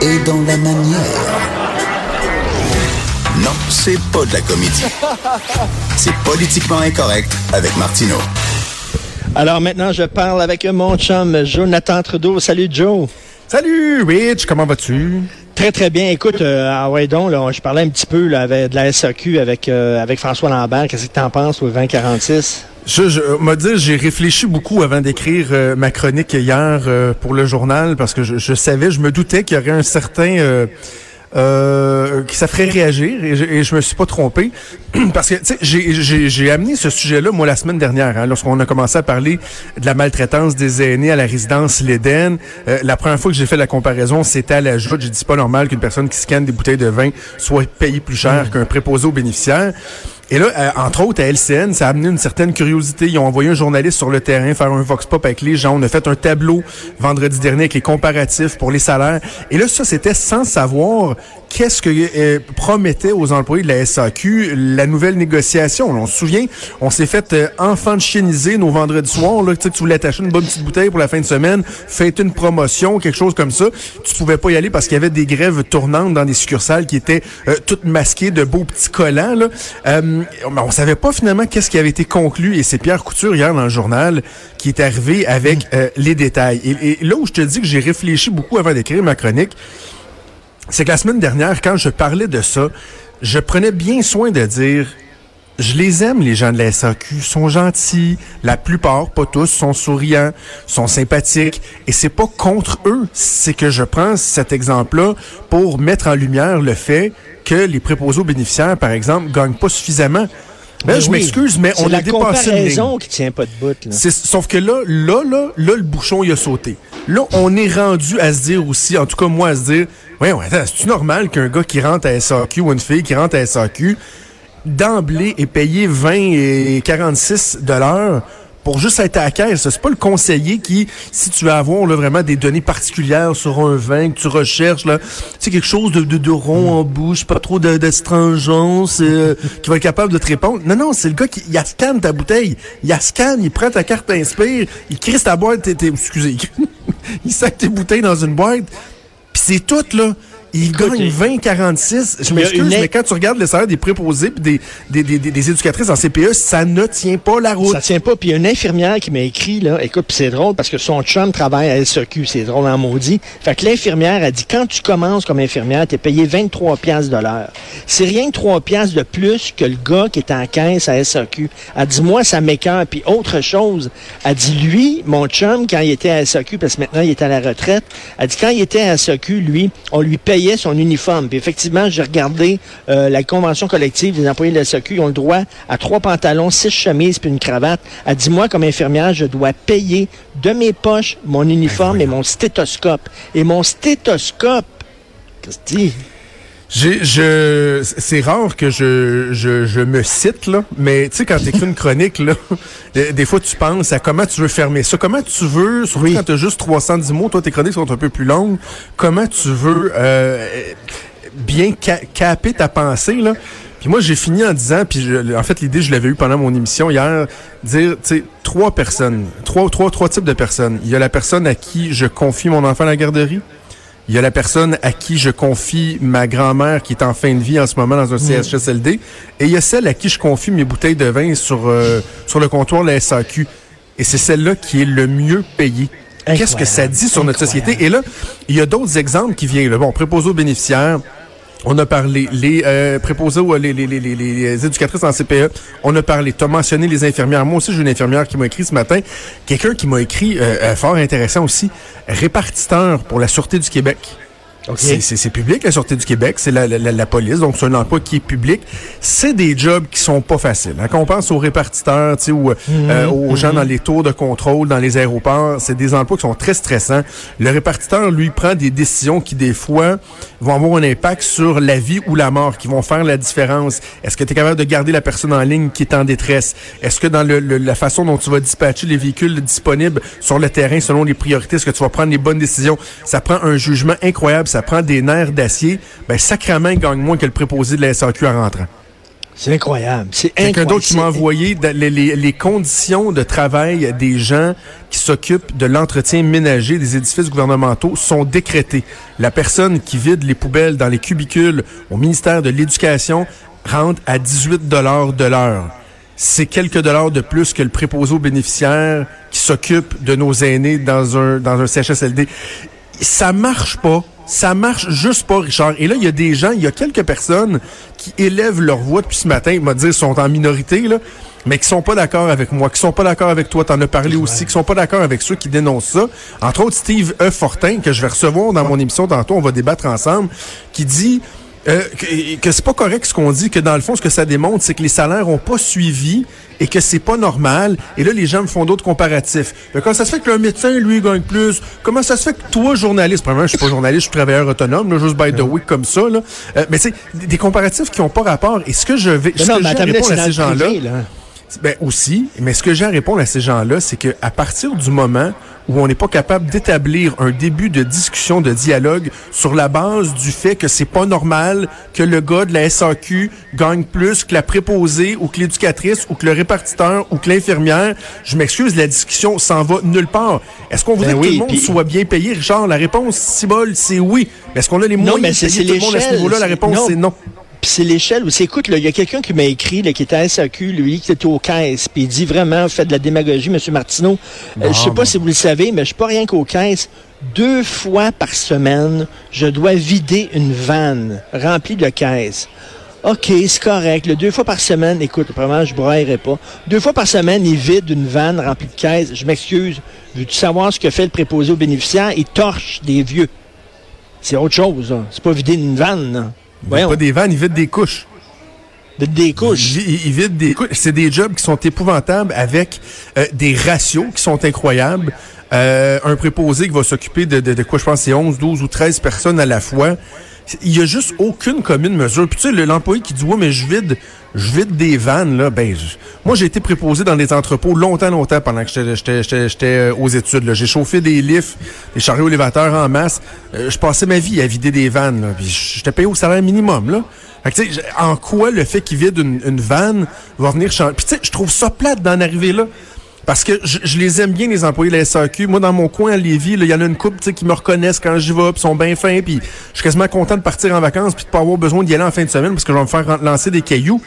et dans la manière. Non, c'est pas de la comédie. C'est politiquement incorrect avec Martineau. Alors maintenant, je parle avec mon chum Jonathan Trudeau. Salut Joe. Salut Rich, comment vas-tu? Très très bien. Écoute, euh, ah ouais donc, là, je parlais un petit peu là, avec, de la SAQ avec, euh, avec François Lambert. Qu'est-ce que tu en penses au 2046? Je, je me dire, j'ai réfléchi beaucoup avant d'écrire euh, ma chronique hier euh, pour le journal parce que je, je savais, je me doutais qu'il y aurait un certain euh, euh, que ça ferait réagir et je, et je me suis pas trompé parce que tu sais, j'ai- amené ce sujet-là moi la semaine dernière hein, lorsqu'on a commencé à parler de la maltraitance des aînés à la résidence l'Éden. Euh, la première fois que j'ai fait la comparaison, c'était à la joute. J'ai dit pas normal qu'une personne qui scanne des bouteilles de vin soit payée plus cher qu'un préposé aux bénéficiaires. Et là, euh, entre autres, à LCN, ça a amené une certaine curiosité. Ils ont envoyé un journaliste sur le terrain faire un vox pop avec les gens. On a fait un tableau vendredi dernier avec les comparatifs pour les salaires. Et là, ça, c'était sans savoir qu'est-ce que euh, promettait aux employés de la SAQ la nouvelle négociation? On se souvient, on s'est fait euh, enfant de chieniser nos vendredis soirs. Là, tu sais, tu voulais t'acheter une bonne petite bouteille pour la fin de semaine, faites une promotion, quelque chose comme ça. Tu pouvais pas y aller parce qu'il y avait des grèves tournantes dans des succursales qui étaient euh, toutes masquées de beaux petits collants. Là. Euh, on savait pas finalement qu'est-ce qui avait été conclu. Et c'est Pierre Couture hier dans le journal qui est arrivé avec euh, les détails. Et, et là où je te dis que j'ai réfléchi beaucoup avant d'écrire ma chronique, c'est que la semaine dernière, quand je parlais de ça, je prenais bien soin de dire je les aime, les gens de la SAQ. Ils sont gentils. La plupart, pas tous, sont souriants, sont sympathiques. Et c'est pas contre eux. C'est que je prends cet exemple-là pour mettre en lumière le fait que les préposés aux bénéficiaires, par exemple, gagnent pas suffisamment. Ben, Ben je oui. m'excuse, mais on a dépassé une ligne. qui tient pas de bout. Là. Sauf que là, là, là, là, le bouchon, il a sauté. Là, on est rendu à se dire aussi, en tout cas moi, à se dire, voyons, attends, c'est-tu normal qu'un gars qui rentre à SAQ ou une fille qui rentre à SAQ, d'emblée est payé 20 et 46 dollars pour juste être à la caisse? C'est pas le conseiller qui, si tu veux avoir là, vraiment des données particulières sur un vin que tu recherches, là, sais, quelque chose de, de, rond en bouche, pas trop d'astringence, euh, qui va être capable de te répondre. Non, non, c'est le gars qui il a scanne ta bouteille. Il a scanne, il prend ta carte Inspire, il crisse ta boîte, t'es- excusez, il sac tes bouteilles dans une boîte, c'est tout, là. Il gagne 20-46. Je m'excuse, mais quand tu regardes le salaire des préposés puis des, des, des, des, des éducatrices en CPE, ça ne tient pas la route. Ça tient pas. Puis il y a une infirmière qui m'a écrit, là, écoute, c'est drôle parce que son chum travaille à SEQ, c'est drôle en maudit. Fait que l'infirmière a dit, quand tu commences comme infirmière, t'es payé 23 piastres de l'heure. C'est rien que 3 piastres de plus que le gars qui est en caisse à SEQ. Elle dit, moi, ça m'écœure. Puis autre chose, elle dit, lui, mon chum, quand il était à SEQ, parce que maintenant il est à la retraite, elle dit, quand il était à SEQ, lui, on lui payait son uniforme. Puis effectivement, j'ai regardé euh, la convention collective des employés de la SEQ. Ils ont le droit à trois pantalons, six chemises puis une cravate. Elle dit, moi, comme infirmière, je dois payer de mes poches mon uniforme et mon stéthoscope. Et mon stéthoscope, qu'est-ce que tu dis? J'ai, je, c'est rare que je, je, je me cite, là, mais tu sais, quand tu écris une chronique, là, des, fois, tu penses à comment tu veux fermer ça. Comment tu veux, surtout quand tu as juste 310 mots, toi, tes chroniques sont un peu plus longues, comment tu veux euh, bien ca- caper ta pensée, là. Puis moi, j'ai fini en disant, puis je- en fait, l'idée, je l'avais eu pendant mon émission hier, dire, tu sais, trois personnes, trois, trois, trois types de personnes. Il y a la personne à qui je confie mon enfant à la garderie. Il y a la personne à qui je confie ma grand-mère qui est en fin de vie en ce moment dans un CHSLD. Et il y a celle à qui je confie mes bouteilles de vin sur, euh, sur le comptoir de la SAQ. Et c'est celle-là qui est le mieux payée. Qu'est-ce que ça dit sur notre Incroyable. société? Et là, il y a d'autres exemples qui viennent. Bon, préposés aux bénéficiaires. On a parlé les euh, préposés ou les, les, les, les, les éducatrices en CPE. On a parlé. Tu as mentionné les infirmières. Moi aussi, j'ai une infirmière qui m'a écrit ce matin. Quelqu'un qui m'a écrit, euh, euh, fort intéressant aussi, répartiteur pour la Sûreté du Québec. C'est- C'est c'est public, la Sûreté du Québec, c'est la, la, la- police, donc c'est un emploi qui est public. C'est des jobs qui sont pas faciles. hein. Quand on pense aux répartiteurs, tu sais, ou euh, aux gens dans les tours de contrôle, dans les aéroports, c'est des emplois qui sont très stressants. Le répartiteur, lui, prend des décisions qui, des fois, vont avoir un impact sur la vie ou la mort, qui vont faire la différence. Est-ce que tu es capable de garder la personne en ligne qui est en détresse? Est-ce que dans le, le- la façon dont tu vas dispatcher les véhicules disponibles sur le terrain selon les priorités, est-ce que tu vas prendre les bonnes décisions? Ça prend un jugement incroyable, ça prend des nerfs d'acier. Ben, sacrament gagne moins que le préposé de la SAQ en rentrant. C'est incroyable. C'est Quelqu'un d'autre qui m'a envoyé da- les, les- les conditions de travail des gens qui s'occupent de l'entretien ménager des édifices gouvernementaux sont décrétées. La personne qui vide les poubelles dans les cubicules au ministère de l'Éducation rentre à 18 dollars de l'heure. C'est quelques dollars de plus que le préposé aux bénéficiaires qui s'occupe de nos aînés dans un, dans un CHSLD. Ça marche pas. Ça marche juste pas, Richard. Et là, il y a des gens, il y a quelques personnes qui élèvent leur voix depuis ce matin, m'a dire, sont en minorité, là, mais qui sont pas d'accord avec moi, qui sont pas d'accord avec toi, t'en as parlé aussi, qui sont pas d'accord avec ceux qui dénoncent ça. Entre autres, Steve E. Fortin, que je vais recevoir dans mon émission tantôt, on va débattre ensemble, qui dit euh, que, que c'est pas correct ce qu'on dit, que dans le fond, ce que ça démontre, c'est que les salaires ont pas suivi et que c'est pas normal. Et là, les gens me font d'autres comparatifs. Comment ça se fait que le médecin, lui, gagne plus? Comment ça se fait que toi, journaliste, premièrement, je suis pas journaliste, je suis travailleur autonome, là, juste by the way, comme ça, là. Euh, mais c'est des des comparatifs qui ont pas rapport. Et ce que je vais, ce non, que mais j'ai à attends, répondre à ces gens-là, ben aussi, mais ce que j'ai à répondre à ces gens-là, c'est que à partir du moment où on n'est pas capable d'établir un début de discussion, de dialogue sur la base du fait que c'est pas normal que le gars de la SAQ gagne plus que la préposée ou que l'éducatrice ou que le répartiteur ou que l'infirmière, je m'excuse, la discussion s'en va nulle part. Est-ce qu'on voudrait Ben que tout le monde soit bien payé, Richard? La réponse, si bol, c'est oui. Mais est-ce qu'on a les moyens de payer tout le monde à ce niveau-là? La réponse, c'est non. Puis c'est l'échelle aussi. Écoute, là, il y a quelqu'un qui m'a écrit, là, qui était à SAQ, lui, qui était aux caisses, puis il dit vraiment, faites de la démagogie, M. Martineau. Euh, je sais pas bon. si vous le savez, mais je suis pas rien qu'aux caisses. Deux fois par semaine, je dois vider une vanne remplie de caisses. OK, c'est correct. Le deux fois par semaine, écoute, probablement, je braillerai pas. Deux fois par semaine, il vide une vanne remplie de caisses. Je m'excuse. Veux-tu savoir ce que fait le préposé aux bénéficiaires? Il torche des vieux. C'est autre chose, là. C'est pas vider une vanne, là. Voyons, Pas des vannes, ils vident des couches. des couches. Ils, ils vident des couches. C'est des jobs qui sont épouvantables avec euh, des ratios qui sont incroyables. Euh, un préposé qui va s'occuper de, de, de quoi, je pense, c'est 11, 12 ou 13 personnes à la fois. Il y a juste aucune commune mesure. Puis tu sais, le- l'employé qui dit, ouais, mais je vide, je vide des vannes, là, ben, je- moi, j'ai été préposé dans des entrepôts longtemps, longtemps pendant que j'étais- euh, aux études. J'ai chauffé des lifts, des chariots élévateurs en masse. Euh, je passais ma vie à vider des vannes, là. Puis j'étais payé au salaire minimum, là. Fait que, en quoi le fait qu'il vide une, une vanne va venir changer? Puis tu sais, je trouve ça plate d'en arriver là. Parce que je, je les aime bien, les employés de la SAQ. Moi, dans mon coin à Lévis, il y en a une couple tu sais, qui me reconnaissent quand j'y vais, puis sont bien fins, puis je suis quasiment content de partir en vacances, puis de pas avoir besoin d'y aller en fin de semaine, parce que je vais me faire lancer des cailloux.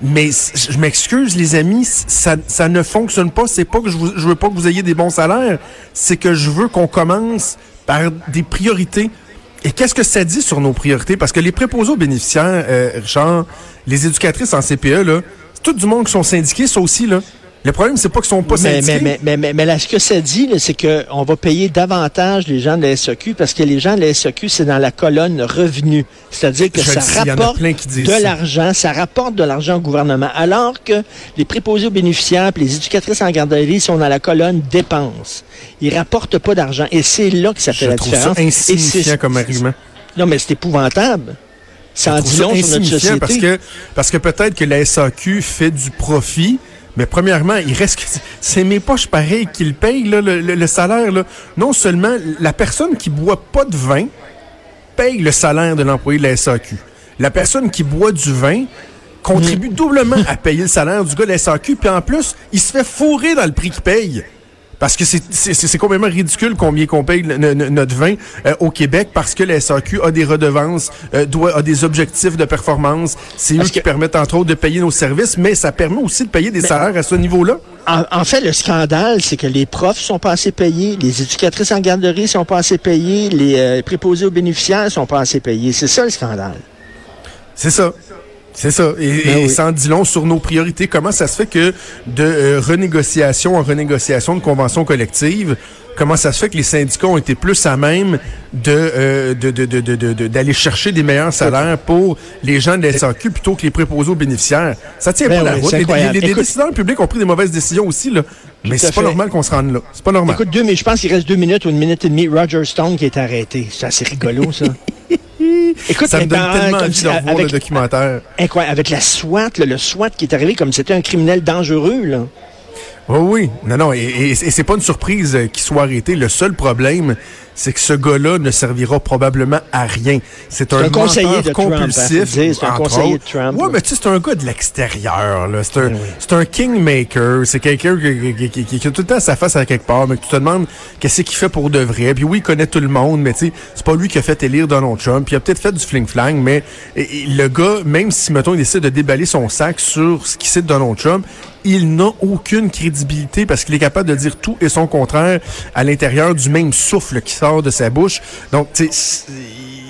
Mais c- je m'excuse, les amis, ça, ça ne fonctionne pas. C'est pas que je, vous- je veux pas que vous ayez des bons salaires, c'est que je veux qu'on commence par des priorités. Et qu'est-ce que ça dit sur nos priorités? Parce que les préposés aux bénéficiaires, euh, Richard, les éducatrices en CPE, là, c'est tout du monde qui sont syndiqués, ça aussi, là. Le problème, c'est pas qu'ils sont pas mais, syndiqués. mais, mais, mais, mais, mais là, ce que ça dit, c'est qu'on va payer davantage les gens de la SAQ parce que les gens de la SAQ, c'est dans la colonne revenus. C'est-à-dire que ça rapporte de l'argent, ça rapporte de l'argent au gouvernement. Alors que les préposés aux bénéficiaires les éducatrices en garderie sont dans la colonne dépenses. Ils rapportent pas d'argent. Et c'est là que ça fait je la trouve différence. ça insignifiant comme argument. Non, mais c'est épouvantable. Ça en dit long sur notre société. parce que parce que peut-être que la SAQ fait du profit, mais premièrement, il reste que c'est mes poches pareilles qui le payent là, le, le- le salaire là. Non seulement la personne qui boit pas de vin paye le salaire de l'employé de la SAQ. La personne qui boit du vin contribue doublement à payer le salaire du gars de la SAQ, puis en plus, il se fait fourrer dans le prix qu'il paye. Parce que c'est- c'est c'est complètement ridicule combien qu'on paye le- notre vin euh, au Québec parce que la SAQ a des redevances, euh, doit, a des objectifs de performance. C'est eux qui permettent entre autres de payer nos services, mais ça permet aussi de payer des salaires à ce niveau-là. En, en fait, le scandale, c'est que les profs sont pas assez payés, les éducatrices en garderie sont pas assez payés, les euh, préposés aux bénéficiaires sont pas assez payés. C'est ça le scandale. C'est ça. C'est ça. Et, Ben et oui. en dit long sur nos priorités. Comment ça se fait que de euh, renégociation en renégociation de conventions collectives, comment ça se fait que les syndicats ont été plus à même de euh, de- de- d'aller chercher des meilleurs salaires pour les gens de la SAQ plutôt que les préposés aux bénéficiaires? Ça tient Ben pas la route. Les, décideurs publics ont pris des mauvaises décisions aussi, là. Mais c'est pas fait. normal qu'on se rende là. C'est pas normal. Écoute, deux, mais je pense qu'il reste deux minutes ou une minute et demie. Roger Stone qui est arrêté. C'est assez rigolo, ça. Écoute, ça me donne dans- tellement envie de revoir le avec, documentaire. incroyable, avec la SWAT, là, le SWAT qui est arrivé comme si c'était un criminel dangereux, là. Oui, oui. Non, non. Et, et, et c'est pas une surprise qu'il soit arrêté. Le seul problème, c'est que ce gars-là ne servira probablement à rien. C'est un, un conseiller de compulsif. C'est un conseiller de Trump. Oui, mais tu sais, c'est un gars de l'extérieur. C'est un, oui. un kingmaker. C'est quelqu'un qui, qui, qui, qui, a tout le temps sa face à quelque part, mais que tu te demandes qu'est-ce qu'il fait pour de vrai. Puis oui, il connaît tout le monde, mais tu sais, c'est pas lui qui a fait élire Donald Trump. Puis il a peut-être fait du fling-flang, mais et, et, le gars, même si, mettons, il décide de déballer son sac sur ce qui c'est de Donald Trump, il n'a aucune crédibilité parce qu'il est capable de dire tout et son contraire à l'intérieur du même souffle qui sort de sa bouche. Donc,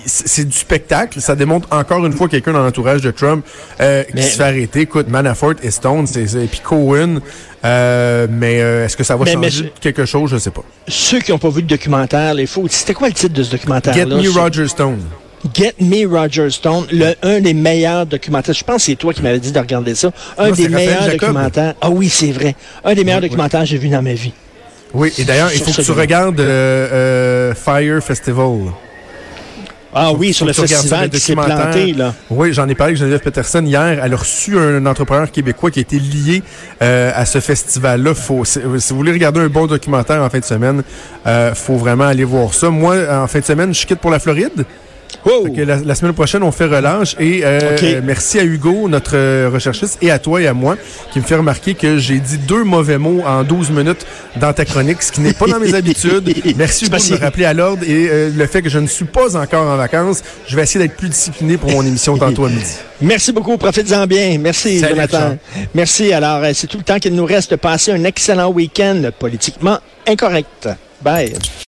c'est du spectacle. Ça démontre encore une fois quelqu'un dans l'entourage de Trump euh, qui mais, se fait arrêter. Écoute, Manafort et Stone, c'est puis Cohen. Euh, mais euh, est-ce que ça va mais, changer mais, quelque chose? Je sais pas. Ceux qui n'ont pas vu le documentaire, les faux, c'était quoi le titre de ce documentaire Get Me Roger Stone. Get Me Roger Stone, le, un des meilleurs documentaires. Je pense que c'est toi qui m'avais dit de regarder ça. Un des meilleurs documentaires. Ah oui, c'est vrai. Un des meilleurs documentaires que j'ai vu dans ma vie. Oui, et d'ailleurs, il faut que tu regardes euh, Fire Festival. Ah oui, sur le festival qui s'est planté, là. Oui, j'en ai parlé avec Geneviève Peterson hier. Elle a reçu un entrepreneur québécois qui a été lié euh, à ce festival-là. Faut, si, si, vous voulez regarder un bon documentaire en fin de semaine, euh, faut vraiment aller voir ça. Moi, en fin de semaine, je quitte pour la Floride. Oh. La, la, semaine prochaine, on fait relâche. Et euh, okay. merci à Hugo, notre recherchiste, et à toi et à moi, qui me fait remarquer que j'ai dit deux mauvais mots en 12 minutes dans ta chronique, ce qui n'est pas dans mes habitudes. Merci Hugo de me rappeler à l'ordre et euh, le fait que je ne suis pas encore en vacances. Je vais essayer d'être plus discipliné pour mon émission tantôt à midi. Merci beaucoup. Profites-en bien. Merci, Salut, Jonathan. Merci. Alors, c'est tout le temps qu'il nous reste. Passer un excellent week-end politiquement incorrect. Bye.